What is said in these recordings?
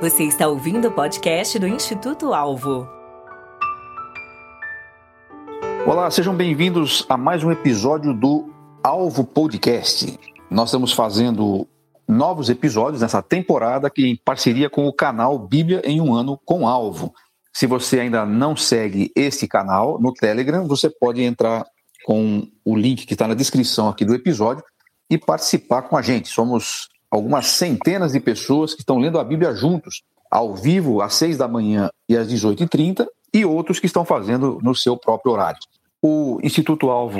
Você está ouvindo o podcast do Instituto Alvo. Olá, sejam bem-vindos a mais um episódio do Alvo Podcast. Nós estamos fazendo novos episódios nessa temporada que em parceria com o canal Bíblia em um ano com Alvo. Se você ainda não segue esse canal no Telegram, você pode entrar com o link que está na descrição aqui do episódio e participar com a gente. Somos algumas centenas de pessoas que estão lendo a Bíblia juntos, ao vivo, às seis da manhã e às 18h30, e outros que estão fazendo no seu próprio horário. O Instituto Alvo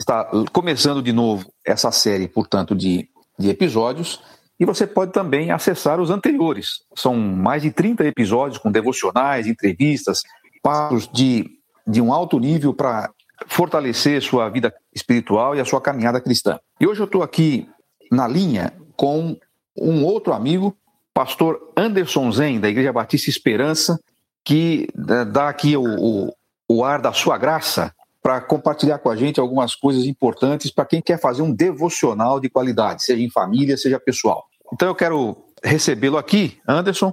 está começando de novo essa série, portanto, de, de episódios, e você pode também acessar os anteriores. São mais de 30 episódios com devocionais, entrevistas, passos de, de um alto nível para fortalecer sua vida espiritual e a sua caminhada cristã. E hoje eu estou aqui na linha com um outro amigo, pastor Anderson Zen, da Igreja Batista Esperança, que eh, dá aqui o, o, o ar da sua graça para compartilhar com a gente algumas coisas importantes para quem quer fazer um devocional de qualidade, seja em família, seja pessoal. Então eu quero recebê-lo aqui, Anderson.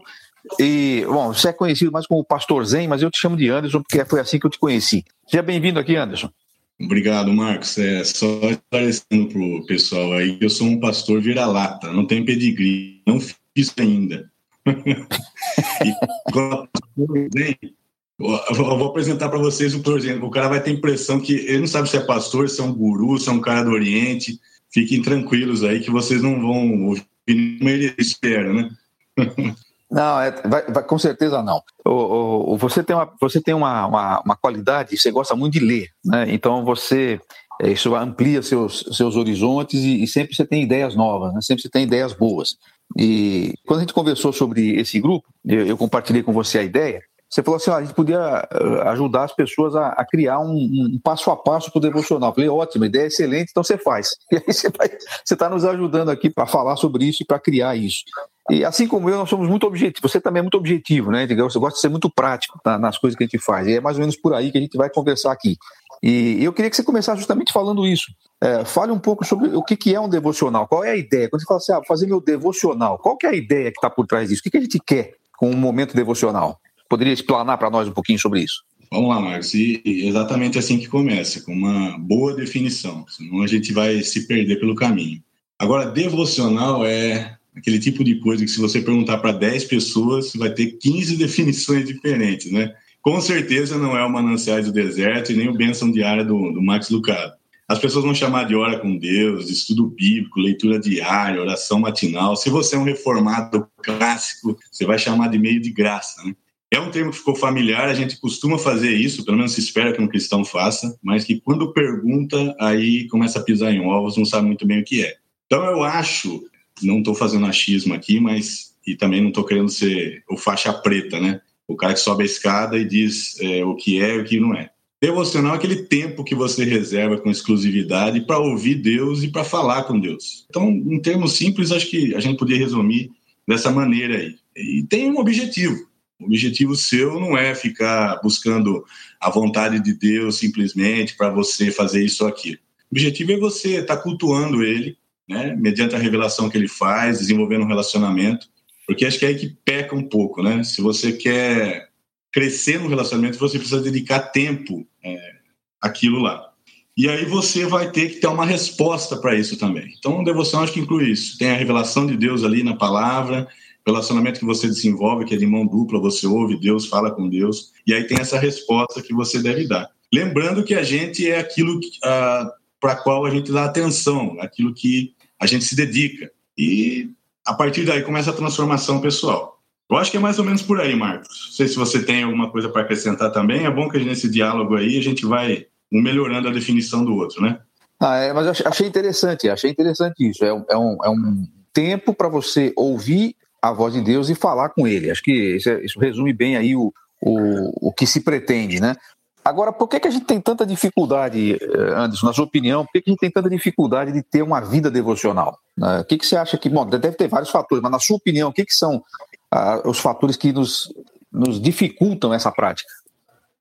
E, bom, você é conhecido mais como Pastor Zen, mas eu te chamo de Anderson porque foi assim que eu te conheci. Seja bem-vindo aqui, Anderson. Obrigado, Marcos. É só esclarecendo para o pessoal aí eu sou um pastor vira-lata, não tenho pedigree, não fiz ainda. e eu vou apresentar para vocês o projeto. O cara vai ter a impressão que ele não sabe se é pastor, se é um guru, se é um cara do Oriente. Fiquem tranquilos aí que vocês não vão ouvir como ele espera, né? Não, é, vai, vai, com certeza não. O, o, você tem, uma, você tem uma, uma, uma, qualidade, você gosta muito de ler, né? Então você é, isso amplia seus, seus horizontes e, e, sempre você tem ideias novas, né? sempre você tem ideias boas. E quando a gente conversou sobre esse grupo, eu, eu compartilhei com você a ideia. Você falou assim: ó, a gente podia eh, ajudar as pessoas a, a criar um, um, passo a passo para o devocional. Eu falei: ótimo, ideia excelente, então você faz. E aí você está nos ajudando aqui para falar sobre isso e para criar isso. E assim como eu, nós somos muito objetivos. Você também é muito objetivo, né? Você gosta de ser muito prático nas coisas que a gente faz. E é mais ou menos por aí que a gente vai conversar aqui. E eu queria que você começasse justamente falando isso. É, fale um pouco sobre o que, que é um devocional. Qual é a ideia? Quando você fala assim, ah, fazer meu devocional, qual que é a ideia que está por trás disso? O que, que a gente quer com um momento devocional? Poderia explanar para nós um pouquinho sobre isso? Vamos lá, Marcos. E exatamente assim que começa, com uma boa definição, senão a gente vai se perder pelo caminho. Agora, devocional é aquele tipo de coisa que se você perguntar para 10 pessoas, vai ter 15 definições diferentes, né? Com certeza não é o Mananciais do Deserto e nem o Bênção Diária do, do Max Lucado. As pessoas vão chamar de hora com Deus, de estudo bíblico, leitura diária, oração matinal. Se você é um reformado clássico, você vai chamar de meio de graça, né? É um termo que ficou familiar, a gente costuma fazer isso, pelo menos se espera que um cristão faça, mas que quando pergunta, aí começa a pisar em ovos, não sabe muito bem o que é. Então eu acho não estou fazendo achismo aqui, mas e também não estou querendo ser o faixa preta, né? O cara que sobe a escada e diz é, o que é e o que não é. Devocional é aquele tempo que você reserva com exclusividade para ouvir Deus e para falar com Deus. Então, em termos simples, acho que a gente podia resumir dessa maneira aí. E tem um objetivo. O objetivo seu não é ficar buscando a vontade de Deus simplesmente para você fazer isso ou aquilo. O objetivo é você estar tá cultuando Ele né? Mediante a revelação que ele faz, desenvolvendo um relacionamento, porque acho que é aí que peca um pouco, né? Se você quer crescer no relacionamento, você precisa dedicar tempo é, àquilo lá. E aí você vai ter que ter uma resposta para isso também. Então, devoção acho que inclui isso. Tem a revelação de Deus ali na palavra, relacionamento que você desenvolve, que é de mão dupla, você ouve Deus, fala com Deus, e aí tem essa resposta que você deve dar. Lembrando que a gente é aquilo ah, para qual a gente dá atenção, aquilo que a gente se dedica. E a partir daí começa a transformação pessoal. Eu acho que é mais ou menos por aí, Marcos. Não sei se você tem alguma coisa para acrescentar também. É bom que nesse diálogo aí a gente vai melhorando a definição do outro, né? Ah, é, mas eu achei interessante, achei interessante isso. É um, é um, é um tempo para você ouvir a voz de Deus e falar com Ele. Acho que isso, é, isso resume bem aí o, o, o que se pretende, né? Agora, por que, que a gente tem tanta dificuldade, eh, Anderson, na sua opinião, por que, que a gente tem tanta dificuldade de ter uma vida devocional? Né? O que, que você acha que, bom, deve ter vários fatores, mas na sua opinião, o que, que são ah, os fatores que nos, nos dificultam essa prática?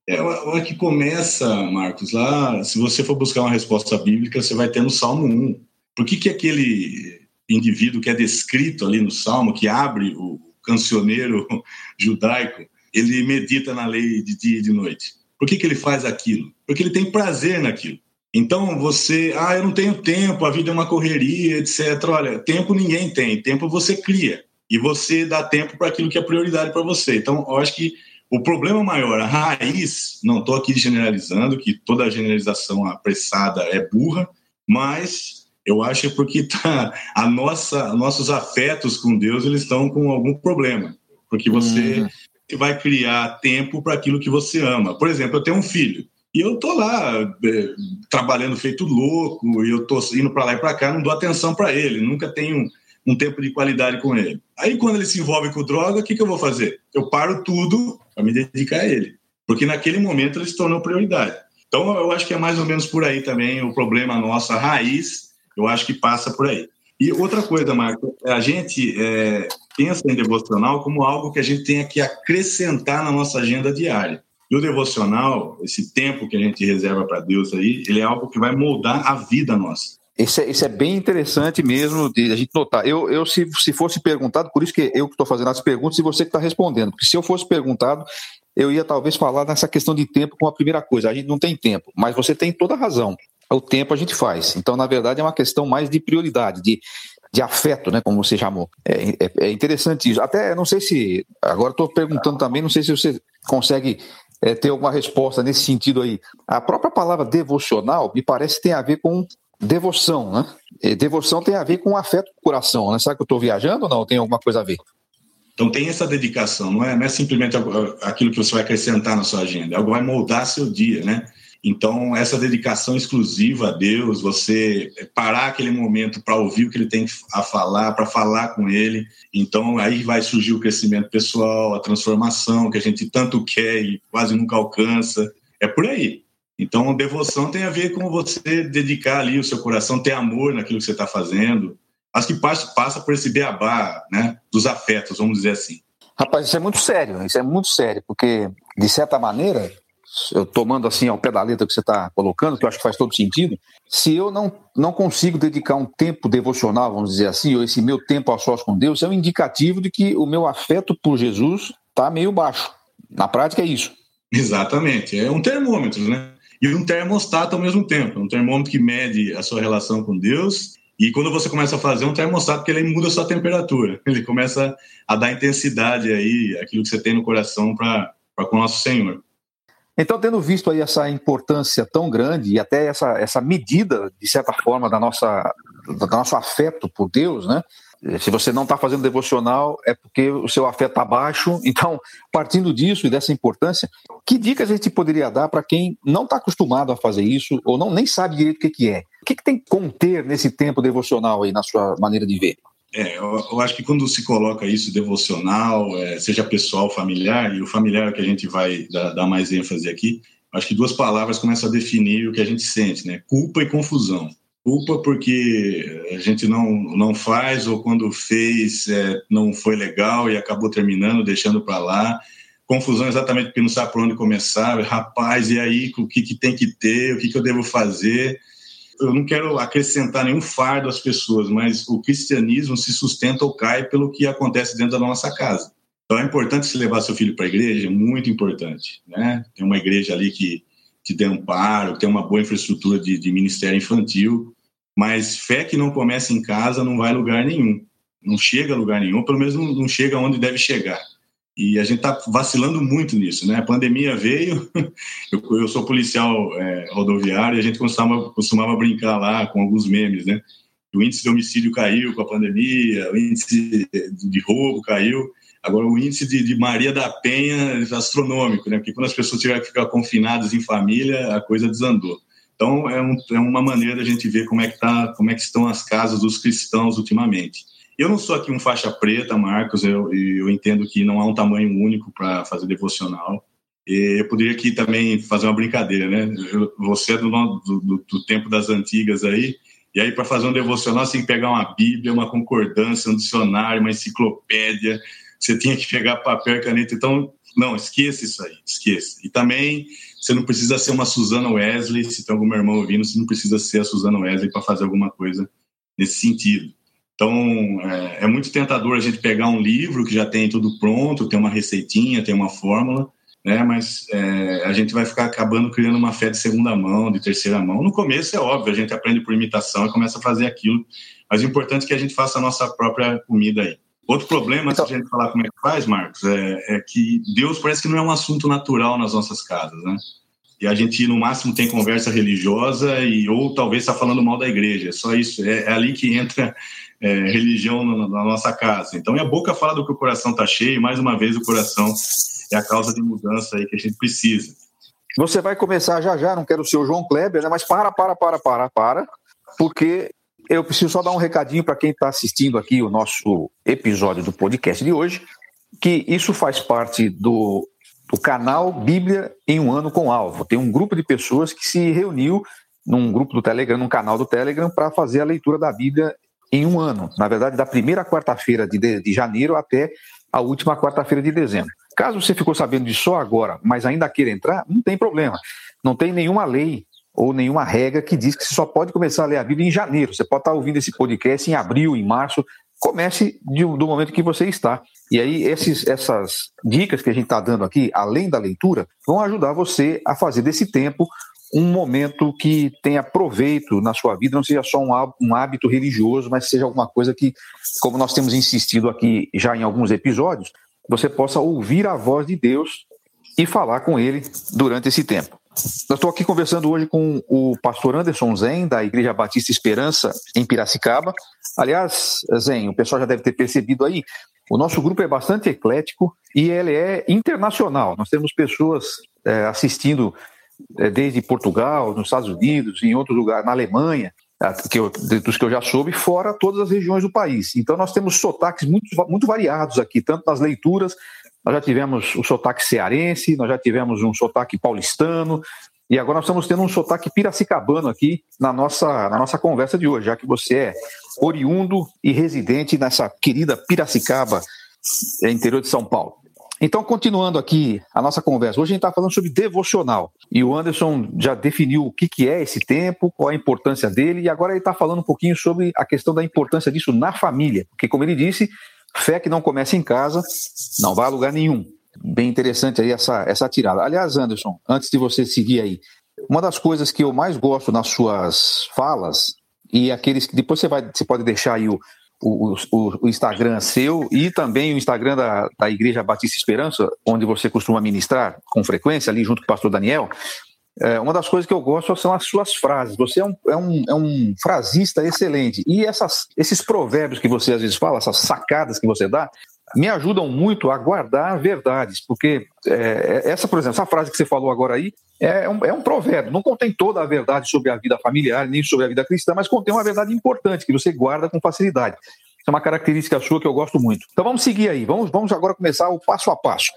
É, a que começa, Marcos, lá, se você for buscar uma resposta bíblica, você vai ter no Salmo 1. Por que, que aquele indivíduo que é descrito ali no Salmo, que abre o cancioneiro judaico, ele medita na lei de dia e de noite. Por que, que ele faz aquilo? Porque ele tem prazer naquilo. Então você, ah, eu não tenho tempo, a vida é uma correria, etc. Olha, tempo ninguém tem, tempo você cria. E você dá tempo para aquilo que é prioridade para você. Então, eu acho que o problema maior, a raiz, não estou aqui generalizando, que toda generalização apressada é burra, mas eu acho é porque tá, a nossa, nossos afetos com Deus eles estão com algum problema. Porque você hum. Vai criar tempo para aquilo que você ama. Por exemplo, eu tenho um filho. E eu tô lá é, trabalhando feito louco, e eu tô indo para lá e para cá, não dou atenção para ele, nunca tenho um tempo de qualidade com ele. Aí quando ele se envolve com droga, o que, que eu vou fazer? Eu paro tudo para me dedicar a ele, porque naquele momento ele se tornou prioridade. Então eu acho que é mais ou menos por aí também o problema nosso, raiz, eu acho que passa por aí. E outra coisa, Marco, a gente é, pensa em devocional como algo que a gente tenha que acrescentar na nossa agenda diária. E o devocional, esse tempo que a gente reserva para Deus aí, ele é algo que vai moldar a vida nossa. Isso é, isso é bem interessante mesmo de a gente notar. Eu, eu se, se fosse perguntado, por isso que eu que estou fazendo as perguntas e você que está respondendo, porque se eu fosse perguntado, eu ia talvez falar nessa questão de tempo com a primeira coisa. A gente não tem tempo, mas você tem toda a razão. O tempo a gente faz. Então, na verdade, é uma questão mais de prioridade, de, de afeto, né, como você chamou. É, é, é interessante isso. Até não sei se. Agora estou perguntando também, não sei se você consegue é, ter alguma resposta nesse sentido aí. A própria palavra devocional me parece que tem a ver com devoção, né? E devoção tem a ver com afeto do coração, né? Será que eu estou viajando ou não? Tem alguma coisa a ver? Então tem essa dedicação, não é, não é simplesmente aquilo que você vai acrescentar na sua agenda, é algo vai moldar seu dia, né? Então, essa dedicação exclusiva a Deus, você parar aquele momento para ouvir o que ele tem a falar, para falar com ele. Então, aí vai surgir o crescimento pessoal, a transformação que a gente tanto quer e quase nunca alcança. É por aí. Então, devoção tem a ver com você dedicar ali o seu coração, ter amor naquilo que você está fazendo. Acho que passa, passa por esse beabá né, dos afetos, vamos dizer assim. Rapaz, isso é muito sério, isso é muito sério, porque, de certa maneira, eu tomando assim ao pé da letra que você está colocando, que eu acho que faz todo sentido, se eu não, não consigo dedicar um tempo devocional, vamos dizer assim, ou esse meu tempo a sós com Deus, é um indicativo de que o meu afeto por Jesus está meio baixo. Na prática é isso. Exatamente, é um termômetro, né? E um termostato ao mesmo tempo, um termômetro que mede a sua relação com Deus e quando você começa a fazer um termostato, que ele muda a sua temperatura, ele começa a dar intensidade aí, aquilo que você tem no coração para com o nosso Senhor. Então, tendo visto aí essa importância tão grande e até essa, essa medida, de certa forma, da nossa, do nosso afeto por Deus, né? Se você não está fazendo devocional, é porque o seu afeto está baixo. Então, partindo disso e dessa importância, que dicas a gente poderia dar para quem não está acostumado a fazer isso ou não nem sabe direito o que, que é? O que, que tem que conter nesse tempo devocional aí, na sua maneira de ver? É, eu, eu, acho que quando se coloca isso devocional, é, seja pessoal, familiar, e o familiar que a gente vai dar, dar, mais ênfase aqui, acho que duas palavras começam a definir o que a gente sente, né? Culpa e confusão. Culpa porque a gente não, não faz, ou quando fez é, não foi legal e acabou terminando, deixando para lá. Confusão exatamente porque não sabe por onde começar. Rapaz, e aí, o que, que tem que ter? O que, que eu devo fazer? Eu não quero acrescentar nenhum fardo às pessoas, mas o cristianismo se sustenta ou cai pelo que acontece dentro da nossa casa. Então é importante se levar seu filho para a igreja, muito importante. Né? Tem uma igreja ali que te dê amparo, tem uma boa infraestrutura de, de ministério infantil, mas fé que não começa em casa não vai a lugar nenhum. Não chega a lugar nenhum, pelo menos não, não chega onde deve chegar. E a gente está vacilando muito nisso, né? A pandemia veio, eu, eu sou policial é, rodoviário e a gente costumava, costumava brincar lá com alguns memes, né? O índice de homicídio caiu com a pandemia, o índice de roubo caiu, agora o índice de, de Maria da Penha é astronômico, né? Porque quando as pessoas tiverem que ficar confinadas em família, a coisa desandou. Então é, um, é uma maneira da gente ver como é que tá, como é que estão as casas dos cristãos ultimamente. Eu não sou aqui um faixa preta, Marcos, eu, eu entendo que não há um tamanho único para fazer devocional. E eu poderia aqui também fazer uma brincadeira, né? Eu, você é do, do, do, tempo das antigas aí, e aí para fazer um devocional você tem que pegar uma Bíblia, uma concordância, um dicionário, uma enciclopédia, você tinha que pegar papel e caneta. Então, não, esqueça isso aí, esqueça. E também você não precisa ser uma Susana Wesley, se tem algum irmão ouvindo, você não precisa ser a Susana Wesley para fazer alguma coisa nesse sentido. Então, é, é, muito tentador a gente pegar um livro que já tem tudo pronto, tem uma receitinha, tem uma fórmula, né? Mas é, a gente vai ficar acabando criando uma fé de segunda mão, de terceira mão. No começo é óbvio, a gente aprende por imitação e começa a fazer aquilo, mas o importante é que a gente faça a nossa própria comida aí. Outro problema, então... de a gente falar como é que faz, Marcos, é, é, que Deus parece que não é um assunto natural nas nossas casas, né? E a gente, no máximo, tem conversa religiosa e ou talvez está falando mal da igreja. É só isso. É, é ali que entra é, religião na, na, nossa casa. Então, a boca fala do que o coração está cheio e, mais uma vez, o coração é a causa de mudança aí que a gente precisa. Você vai começar já já, não quero ser o João Kleber, né? mas para, para, para, para, para, porque eu preciso só dar um recadinho para quem está assistindo aqui o nosso episódio do podcast de hoje, que isso faz parte do, do canal Bíblia em um ano com alvo. Tem um grupo de pessoas que se reuniu num grupo do Telegram, num canal do Telegram, para fazer a leitura da Bíblia em um ano. Na verdade, da primeira quarta-feira de, de, de janeiro até a última quarta-feira de dezembro. Caso você ficou sabendo disso só agora, mas ainda queira entrar, não tem problema. Não tem nenhuma lei ou nenhuma regra que diz que você só pode começar a ler a Bíblia em janeiro. Você pode estar ouvindo esse podcast em abril, em março. Comece de, do momento que você está. E aí, esses, essas dicas que a gente está dando aqui, além da leitura, vão ajudar você a fazer desse tempo um momento que tenha proveito na sua vida, não seja só um hábito religioso, mas seja alguma coisa que, como nós temos insistido aqui já em alguns episódios, você possa ouvir a voz de Deus e falar com ele durante esse tempo. Eu estou aqui conversando hoje com o pastor Anderson Zen, da Igreja Batista Esperança, em Piracicaba. Aliás, Zen, o pessoal já deve ter percebido aí, o nosso grupo é bastante eclético e ele é internacional. Nós temos pessoas é, assistindo desde Portugal, nos Estados Unidos, em outros lugares, na Alemanha, que eu, dos que eu já soube, fora todas as regiões do país. Então nós temos sotaques muito, muito variados aqui, tanto nas leituras nós já tivemos o sotaque cearense, nós já tivemos um sotaque paulistano, e agora nós estamos tendo um sotaque piracicabano aqui na nossa, na nossa conversa de hoje, já que você é oriundo e residente nessa querida Piracicaba, é, interior de São Paulo. Então, continuando aqui a nossa conversa, hoje a gente está falando sobre devocional. E o Anderson já definiu o que, que é esse tempo, qual a importância dele, e agora ele está falando um pouquinho sobre a questão da importância disso na família. Porque, como ele disse, Fé que não começa em casa não vai a lugar nenhum. Bem interessante aí essa, essa tirada. Aliás, Anderson, antes de você seguir aí, uma das coisas que eu mais gosto nas suas falas, e aqueles que depois você, vai, você pode deixar aí o, o, o, o, Instagram seu e também o Instagram da, da Igreja Batista Esperança, onde você costuma ministrar com frequência, ali junto com o pastor Daniel. É, uma das coisas que eu gosto são as suas frases. Você é um, é um, é um frasista excelente. E essas, esses provérbios que você às vezes fala, essas sacadas que você dá, me ajudam muito a guardar verdades. Porque é, essa, por exemplo, essa frase que você falou agora aí é um, é um provérbio. Não contém toda a verdade sobre a vida familiar, nem sobre a vida cristã, mas contém uma verdade importante que você guarda com facilidade. Isso é uma característica sua que eu gosto muito. Então vamos seguir aí. Vamos, vamos agora começar o passo a passo.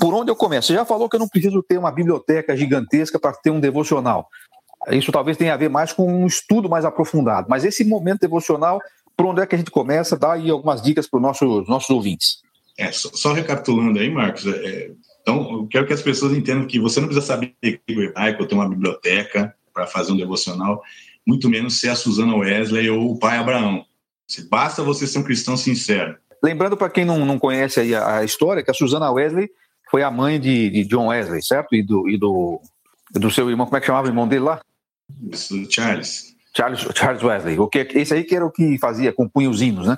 Por onde eu começo? Você já falou que eu não preciso ter uma biblioteca gigantesca para ter um devocional. Isso talvez tenha a ver mais com um estudo mais aprofundado. Mas esse momento devocional, por onde é que a gente começa? Dá aí algumas dicas para os nossos, nossos ouvintes. É, só, só, recapitulando aí, Marcos, é, então eu quero que as pessoas entendam que você não precisa saber grego hebraico, ter uma biblioteca para fazer um devocional, muito menos ser a Susana Wesley ou o pai Abraão. Basta você ser um cristão sincero. Lembrando para quem não, não conhece aí a, a, história, que a Susana Wesley foi a mãe de, de John Wesley, certo? E do, e do, do seu irmão, como é que chamava o irmão dele lá? Isso, Charles. Charles. Charles Wesley. O que, esse aí que era o que fazia, compunha os hinos, né?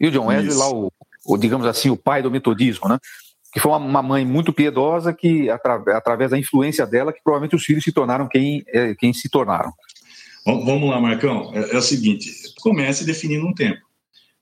E o John Wesley Isso. lá, o, o, digamos assim, o pai do metodismo, né? Que foi uma, uma mãe muito piedosa que, atra, através da influência dela, que provavelmente os filhos se tornaram quem, é, quem se tornaram. Vamos lá, Marcão. É, é o seguinte, comece definindo um tempo.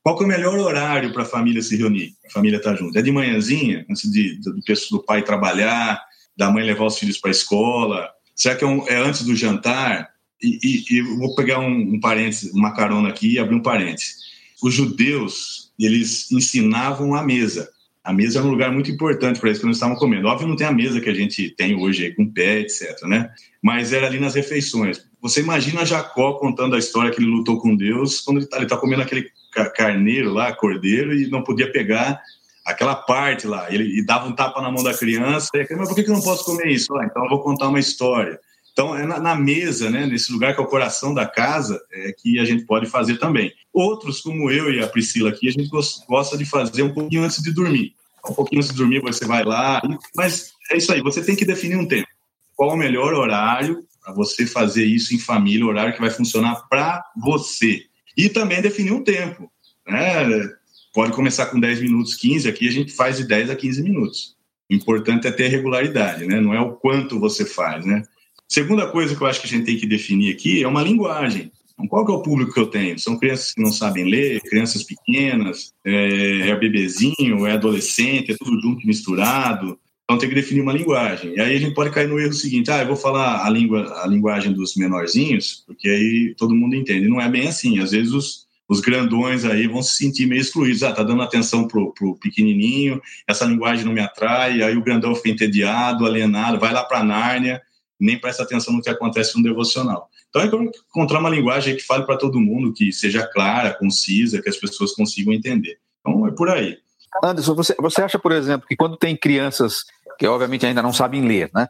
Qual que é o melhor horário para a família se reunir? A família estar tá junto. É de manhãzinha, antes de, do, do pai trabalhar, da mãe levar os filhos para a escola? Será que é, um, é, antes do jantar? E, e, e vou pegar um, um parênteses, uma carona aqui e abrir um parênteses. Os judeus, eles ensinavam a mesa. A mesa era um lugar muito importante para eles que eles estavam comendo. Óbvio, não tem a mesa que a gente tem hoje aí, com pé, etc. Né? Mas era ali nas refeições. Você imagina Jacó contando a história que ele lutou com Deus quando ele está tá comendo aquele carneiro lá, cordeiro, e não podia pegar aquela parte lá. Ele dava um tapa na mão da criança, e mas por que, que eu não posso comer isso? Ah, então eu vou contar uma história. Então, é na, na, mesa, né, nesse lugar que é o coração da casa, é que a gente pode fazer também. Outros, como eu e a Priscila aqui, a gente gosta de fazer um pouquinho antes de dormir. Um pouquinho antes de dormir, você vai lá. Mas é isso aí, você tem que definir um tempo. Qual o melhor horário para você fazer isso em família, horário que vai funcionar para você. E também definir um tempo. Né? Pode começar com 10 minutos, 15, aqui a gente faz de 10 a 15 minutos. O importante é ter regularidade, né? não é o quanto você faz. Né? Segunda coisa que eu acho que a gente tem que definir aqui é uma linguagem. Então, qual que é o público que eu tenho? São crianças que não sabem ler, crianças pequenas, é, é bebezinho, é adolescente, é tudo junto, misturado. Então tem que definir uma linguagem. E aí a gente pode cair no erro seguinte: ah, eu vou falar a, língua, a linguagem dos menorzinhos, porque aí todo mundo entende. Não é bem assim. Às vezes os, os grandões aí vão se sentir meio excluídos. Ah, tá dando atenção pro, pro pequenininho, essa linguagem não me atrai, aí o grandão fica entediado, alienado, vai lá para Nárnia nem presta atenção no que acontece no devocional. Então, é encontrar uma linguagem que fale para todo mundo, que seja clara, concisa, que as pessoas consigam entender. Então, é por aí. Anderson, você, você acha, por exemplo, que quando tem crianças que obviamente ainda não sabem ler, né?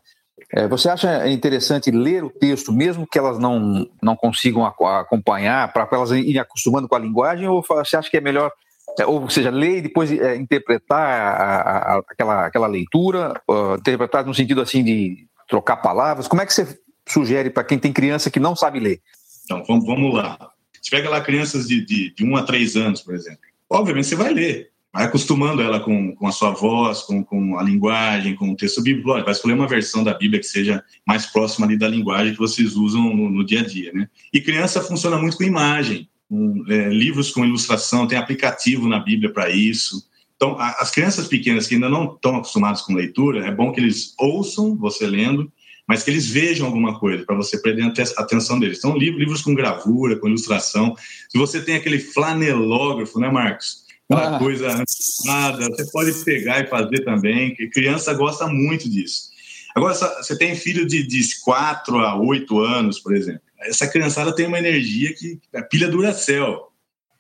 É, você acha interessante ler o texto, mesmo que elas não, não consigam acompanhar, para elas irem acostumando com a linguagem, ou você acha que é melhor, é, ou seja, ler e depois é, interpretar a, a, aquela, aquela leitura, uh, interpretar no sentido assim de trocar palavras? Como é que você sugere para quem tem criança que não sabe ler? Então, vamos, vamos lá. Você pega lá crianças de, de, de 1 a 3 anos, por exemplo. Obviamente, você vai ler. Vai acostumando ela com, com a sua voz, com, com a linguagem, com o texto bíblico. Vai escolher uma versão da Bíblia que seja mais próxima ali da linguagem que vocês usam no, no dia a dia, né? E criança funciona muito com imagem. Com, é, livros com ilustração, tem aplicativo na Bíblia para isso. Então, as crianças pequenas que ainda não estão acostumadas com leitura, é bom que eles ouçam você lendo, mas que eles vejam alguma coisa para você prender a atenção deles. Então, livros com gravura, com ilustração. Se você tem aquele flanelógrafo, né, Marcos? Aquela ah. coisa nada, você pode pegar e fazer também, que criança gosta muito disso. Agora, você tem filho de, de 4 a 8 anos, por exemplo. Essa criançada tem uma energia que a pilha dura céu.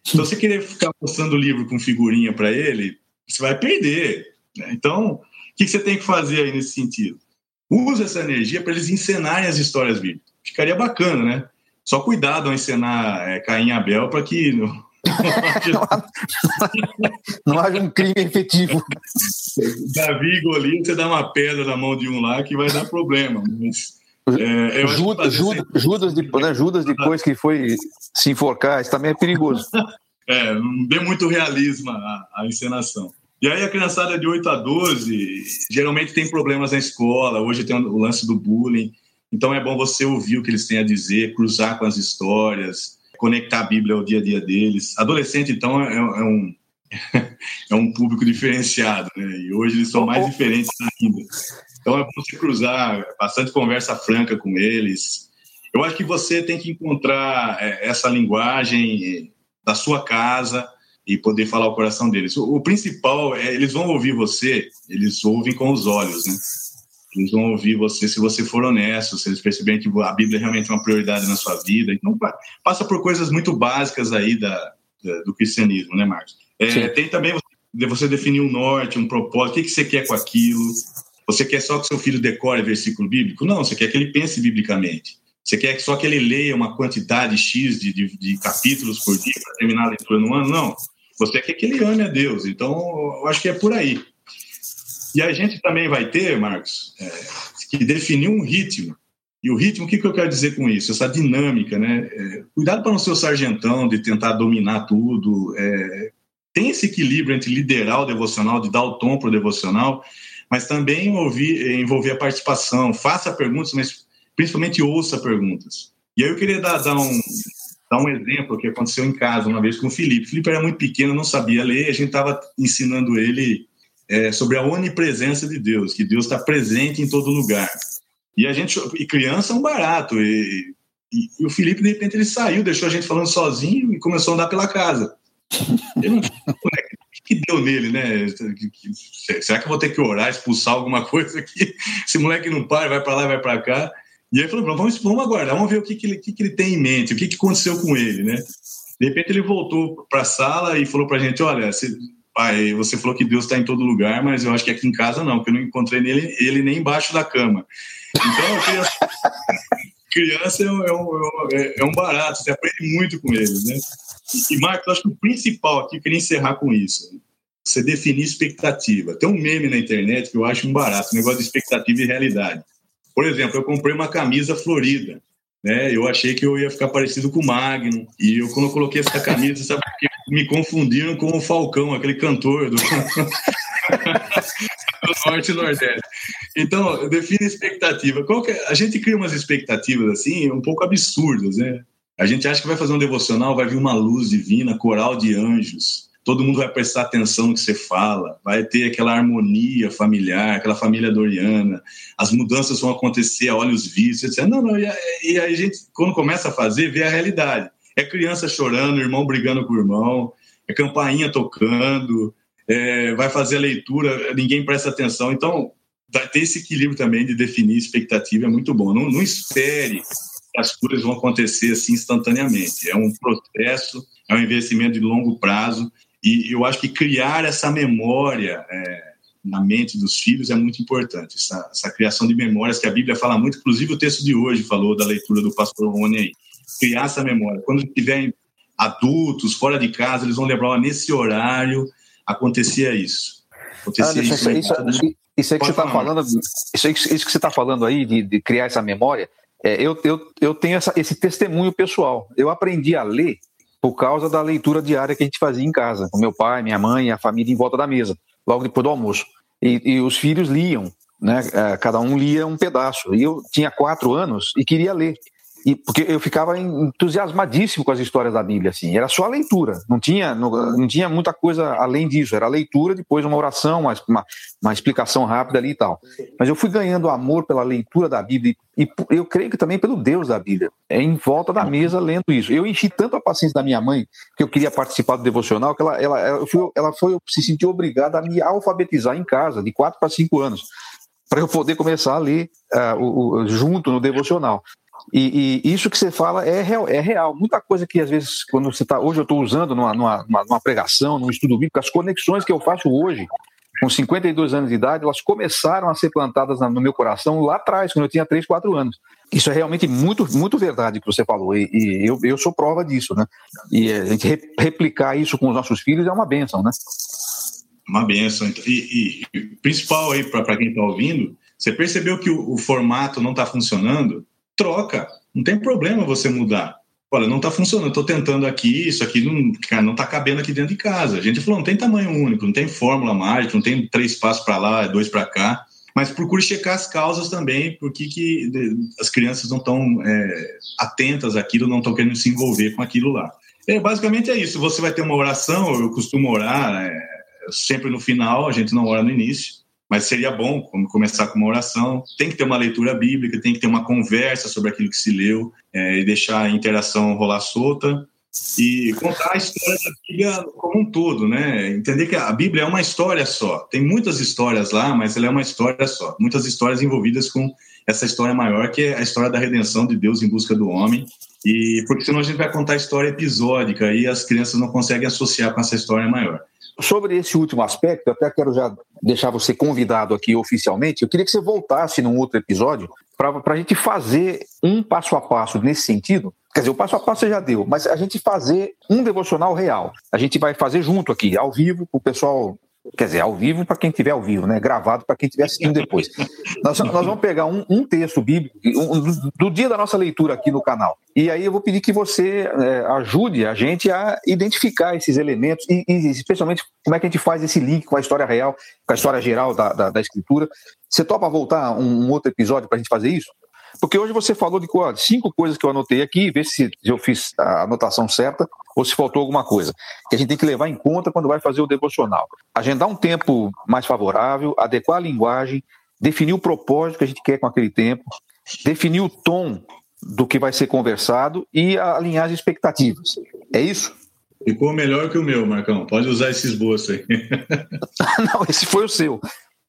Então, você querer ficar mostrando o livro com figurinha para ele, você vai perder. Né? Então, o que você tem que fazer aí nesse sentido? Usa essa energia para eles encenarem as histórias bíblicas. Ficaria bacana, né? Só cuidado ao encenar é, Caim e Abel para que não, não haja um crime efetivo. Davi e Golias, você dá uma pedra na mão de um lá que vai dar problema. Mas, é, Judas, Judas, Judas, depois, né, Judas, depois que foi se enforcar, isso também é perigoso. É, não dê muito realismo à, à encenação. E aí a criançada de 8 a 12 geralmente tem problemas na escola, hoje tem o lance do bullying, então é bom você ouvir o que eles têm a dizer, cruzar com as histórias, conectar a Bíblia ao dia a dia deles. Adolescente, então, é, é um, é um público diferenciado, né? E hoje eles são mais diferentes ainda. Então é bom você cruzar, bastante conversa franca com eles. Eu acho que você tem que encontrar é, essa linguagem da sua casa e poder falar o coração deles. O, o principal é eles vão ouvir você, eles ouvem com os olhos, né? Eles vão ouvir você se você for honesto, se eles perceberem que a Bíblia é realmente uma prioridade na sua vida. Então, passa por coisas muito básicas aí da, da do cristianismo, né, Marcos? É, tem também você definir um norte, um propósito. O que, que você quer com aquilo? Você quer só que seu filho decore versículo bíblico? Não, você quer que ele pense biblicamente. Você quer só que ele leia uma quantidade X de, de, de capítulos por dia para terminar a leitura no ano? Não. Você quer que ele ame a Deus. Então, eu acho que é por aí. E a gente também vai ter, Marcos, é, que definir um ritmo. E o ritmo, o que, que eu quero dizer com isso? Essa dinâmica, né? É, cuidado para não ser o sargentão, de tentar dominar tudo. É, tem esse equilíbrio entre liderar o devocional, de dar o tom para o devocional, mas também ouvir, envolver a participação. Faça perguntas, mas principalmente ouça perguntas. E aí eu queria dar, dar, um, dar um exemplo que aconteceu em casa uma vez com o Felipe. O Felipe era muito pequeno, não sabia ler, a gente estava ensinando ele é, sobre a onipresença de Deus, que Deus está presente em todo lugar. E a gente, e criança é um barato. E, e, e, o Felipe, de repente, ele saiu, deixou a gente falando sozinho e começou a andar pela casa. Ele, o que deu nele, né? Será que eu vou ter que orar, expulsar alguma coisa aqui? Esse moleque não para, vai para lá, vai para cá. E aí falou, vamos, vamos aguardar, vamos ver o que, que, ele, que, que ele tem em mente, o que, que aconteceu com ele, né? De repente ele voltou para a sala e falou para a gente, olha, pai, você falou que Deus está em todo lugar, mas eu acho que aqui em casa não, porque eu não encontrei nele, ele nem embaixo da cama. Então, criança, criança é, um, é, um, é, um, barato, você aprende muito com eles, né? E, Marcos, acho que o principal aqui, eu queria encerrar com isso, você definir expectativa. Tem um meme na internet que eu acho um barato, negócio de expectativa e realidade. Por exemplo, eu comprei uma camisa florida, né? Eu achei que eu ia ficar parecido com o Magno, e eu, quando eu coloquei essa camisa, sabe, me confundiram com o Falcão, aquele cantor do, do Norte e Nordeste. Então, define expectativa. É? A gente cria umas expectativas assim, um pouco absurdas, né? A gente acha que vai fazer um devocional, vai vir uma luz divina, coral de anjos, todo mundo vai prestar atenção no que você fala, vai ter aquela harmonia familiar, aquela família doriana, as mudanças vão acontecer a olhos vistos, etc. Não, não, e a, e a gente, quando começa a fazer, vê a realidade. É criança chorando, irmão brigando com o irmão, é campainha tocando, é, vai fazer a leitura, ninguém presta atenção. Então, vai ter esse equilíbrio também de definir expectativa, é muito bom. Não, não espere que as coisas vão acontecer assim instantaneamente. É um processo, é um investimento de longo prazo e eu acho que criar essa memória é, na mente dos filhos é muito importante. Essa, essa, criação de memórias que a Bíblia fala muito, inclusive o texto de hoje falou da leitura do pastor Rony aí. Criar essa memória. Quando tiverem adultos fora de casa, eles vão lembrar, nesse horário acontecia isso. Acontecia isso, isso, isso, isso aí que você está falando, isso, aí, isso que você está falando aí de, de, criar essa memória, é, eu, eu, eu tenho essa, esse testemunho pessoal. Eu aprendi a ler por causa da leitura diária que a gente fazia em casa, com meu pai, minha mãe a família em volta da mesa, logo depois do almoço. E, e os filhos liam, né? É, cada um lia um pedaço. E eu tinha quatro anos e queria ler. E porque eu ficava entusiasmadíssimo com as histórias da Bíblia, assim. Era só a leitura, não tinha, não, não tinha muita coisa além disso. Era a leitura, depois uma oração, uma, uma, uma, explicação rápida ali e tal. Mas eu fui ganhando amor pela leitura da Bíblia e, e eu creio que também pelo Deus da Bíblia. É em volta da mesa lendo isso. Eu enchi tanto a paciência da minha mãe que eu queria participar do devocional que ela, ela, ela, foi, ela foi se sentiu obrigada a me alfabetizar em casa, de 4 para 5 anos para eu poder começar a ler uh, o, o, junto no devocional. E, e, isso que você fala é real, é real. Muita coisa que às vezes, quando você está. Hoje eu estou usando numa, numa, numa, pregação, num estudo bíblico, as conexões que eu faço hoje, com 52 anos de idade, elas começaram a ser plantadas no meu coração lá atrás, quando eu tinha 3, 4 anos. Isso é realmente muito, muito verdade que você falou, e, e eu, eu sou prova disso, né? E a gente replicar isso com os nossos filhos é uma benção, né? Uma benção. E, e, e principal aí para quem está ouvindo, você percebeu que o, o formato não está funcionando? Troca. Não tem problema você mudar. Olha, não está funcionando, estou tentando aqui, isso aqui não está não tá cabendo aqui dentro de casa. A gente falou, não tem tamanho único, não tem fórmula mágica, não tem três passos para lá, dois para cá. Mas procure checar as causas também, por que as crianças não estão é, atentas àquilo, não estão querendo se envolver com aquilo lá. É, basicamente é isso. Você vai ter uma oração, eu costumo orar é, sempre no final, a gente não ora no início mas seria bom começar com uma oração. Tem que ter uma leitura bíblica, tem que ter uma conversa sobre aquilo que se leu é, e deixar a interação rolar solta e contar a história da Bíblia como um todo, né? Entender que a Bíblia é uma história só. Tem muitas histórias lá, mas ela é uma história só. Muitas histórias envolvidas com essa história maior, que é a história da redenção de Deus em busca do homem. E porque senão a gente vai contar a história episódica e as crianças não conseguem associar com essa história maior. Sobre esse último aspecto, eu até quero já deixar você convidado aqui oficialmente. Eu queria que você voltasse num outro episódio para a gente fazer um passo a passo nesse sentido. Quer dizer, o passo a passo você já deu, mas a gente fazer um devocional real. A gente vai fazer junto aqui, ao vivo, para o pessoal Quer dizer, ao vivo para quem estiver ao vivo, né? Gravado para quem estiver assistindo depois. nós, nós, vamos pegar um, um texto bíblico um, do, do, dia da nossa leitura aqui no canal. E aí eu vou pedir que você é, ajude a gente a identificar esses elementos e, e, especialmente como é que a gente faz esse link com a história real, com a história geral da, da, da escritura. Você topa voltar um, um outro episódio para a gente fazer isso? Porque hoje você falou de cinco coisas que eu anotei aqui, ver se eu fiz a anotação certa ou se faltou alguma coisa. Que a gente tem que levar em conta quando vai fazer o devocional. Agendar um tempo mais favorável, adequar a linguagem, definir o propósito que a gente quer com aquele tempo, definir o tom do que vai ser conversado e alinhar as expectativas. É isso? Ficou melhor que o meu, Marcão. Pode usar esse esboço aí. Não, esse foi o seu.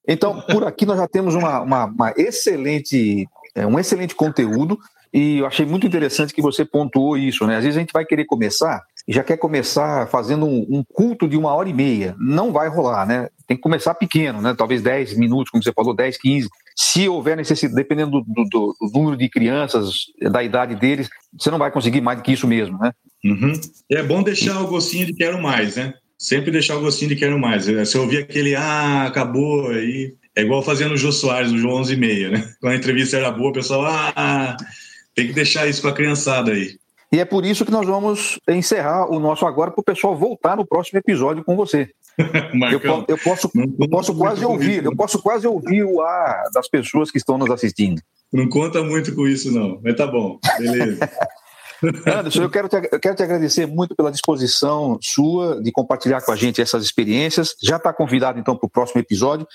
Então, por aqui nós já temos uma, uma, uma excelente é um excelente conteúdo e eu achei muito interessante que você pontuou isso, né? Às vezes a gente vai querer começar e já quer começar fazendo um, um, culto de uma hora e meia. Não vai rolar, né? Tem que começar pequeno, né? Talvez 10 minutos, como você falou, 10, 15. Se houver necessidade, dependendo do, do, do, número de crianças, da idade deles, você não vai conseguir mais do que isso mesmo, né? Uhum. É bom deixar o gostinho de quero mais, né? Sempre deixar o gostinho de quero mais. Se eu ouvir aquele, ah, acabou, aí é igual fazendo o Jô Soares no João 11 e meia, né? Quando a entrevista era boa, o pessoal, ah, tem que deixar isso com a criançada aí. E é por isso que nós vamos encerrar o nosso agora para o pessoal voltar no próximo episódio com você. Marcão, eu, eu, posso, eu posso quase ouvir, eu posso quase ouvir o ar das pessoas que estão nos assistindo. Não conta muito com isso, não, mas tá bom, beleza. Anderson, eu quero, te, eu quero te agradecer muito pela disposição sua de compartilhar com a gente essas experiências. Já está convidado, então, para o próximo episódio.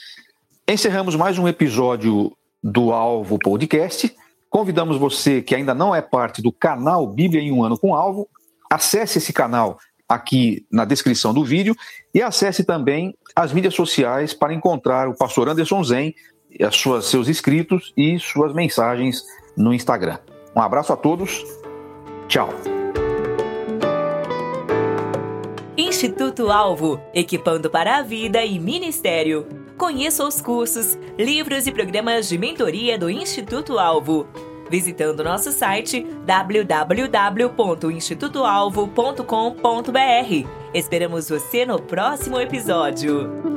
Encerramos mais um episódio do Alvo Podcast. Convidamos você que ainda não é parte do canal Bíblia em um Ano com Alvo, acesse esse canal aqui na descrição do vídeo e acesse também as mídias sociais para encontrar o pastor Anderson Zen, as suas, seus inscritos e suas mensagens no Instagram. Um abraço a todos. Tchau. Instituto Alvo, equipando para a vida e ministério. Conheça os cursos, livros e programas de mentoria do Instituto Alvo. Visitando nosso site www.institutoalvo.com.br. Esperamos você no próximo episódio.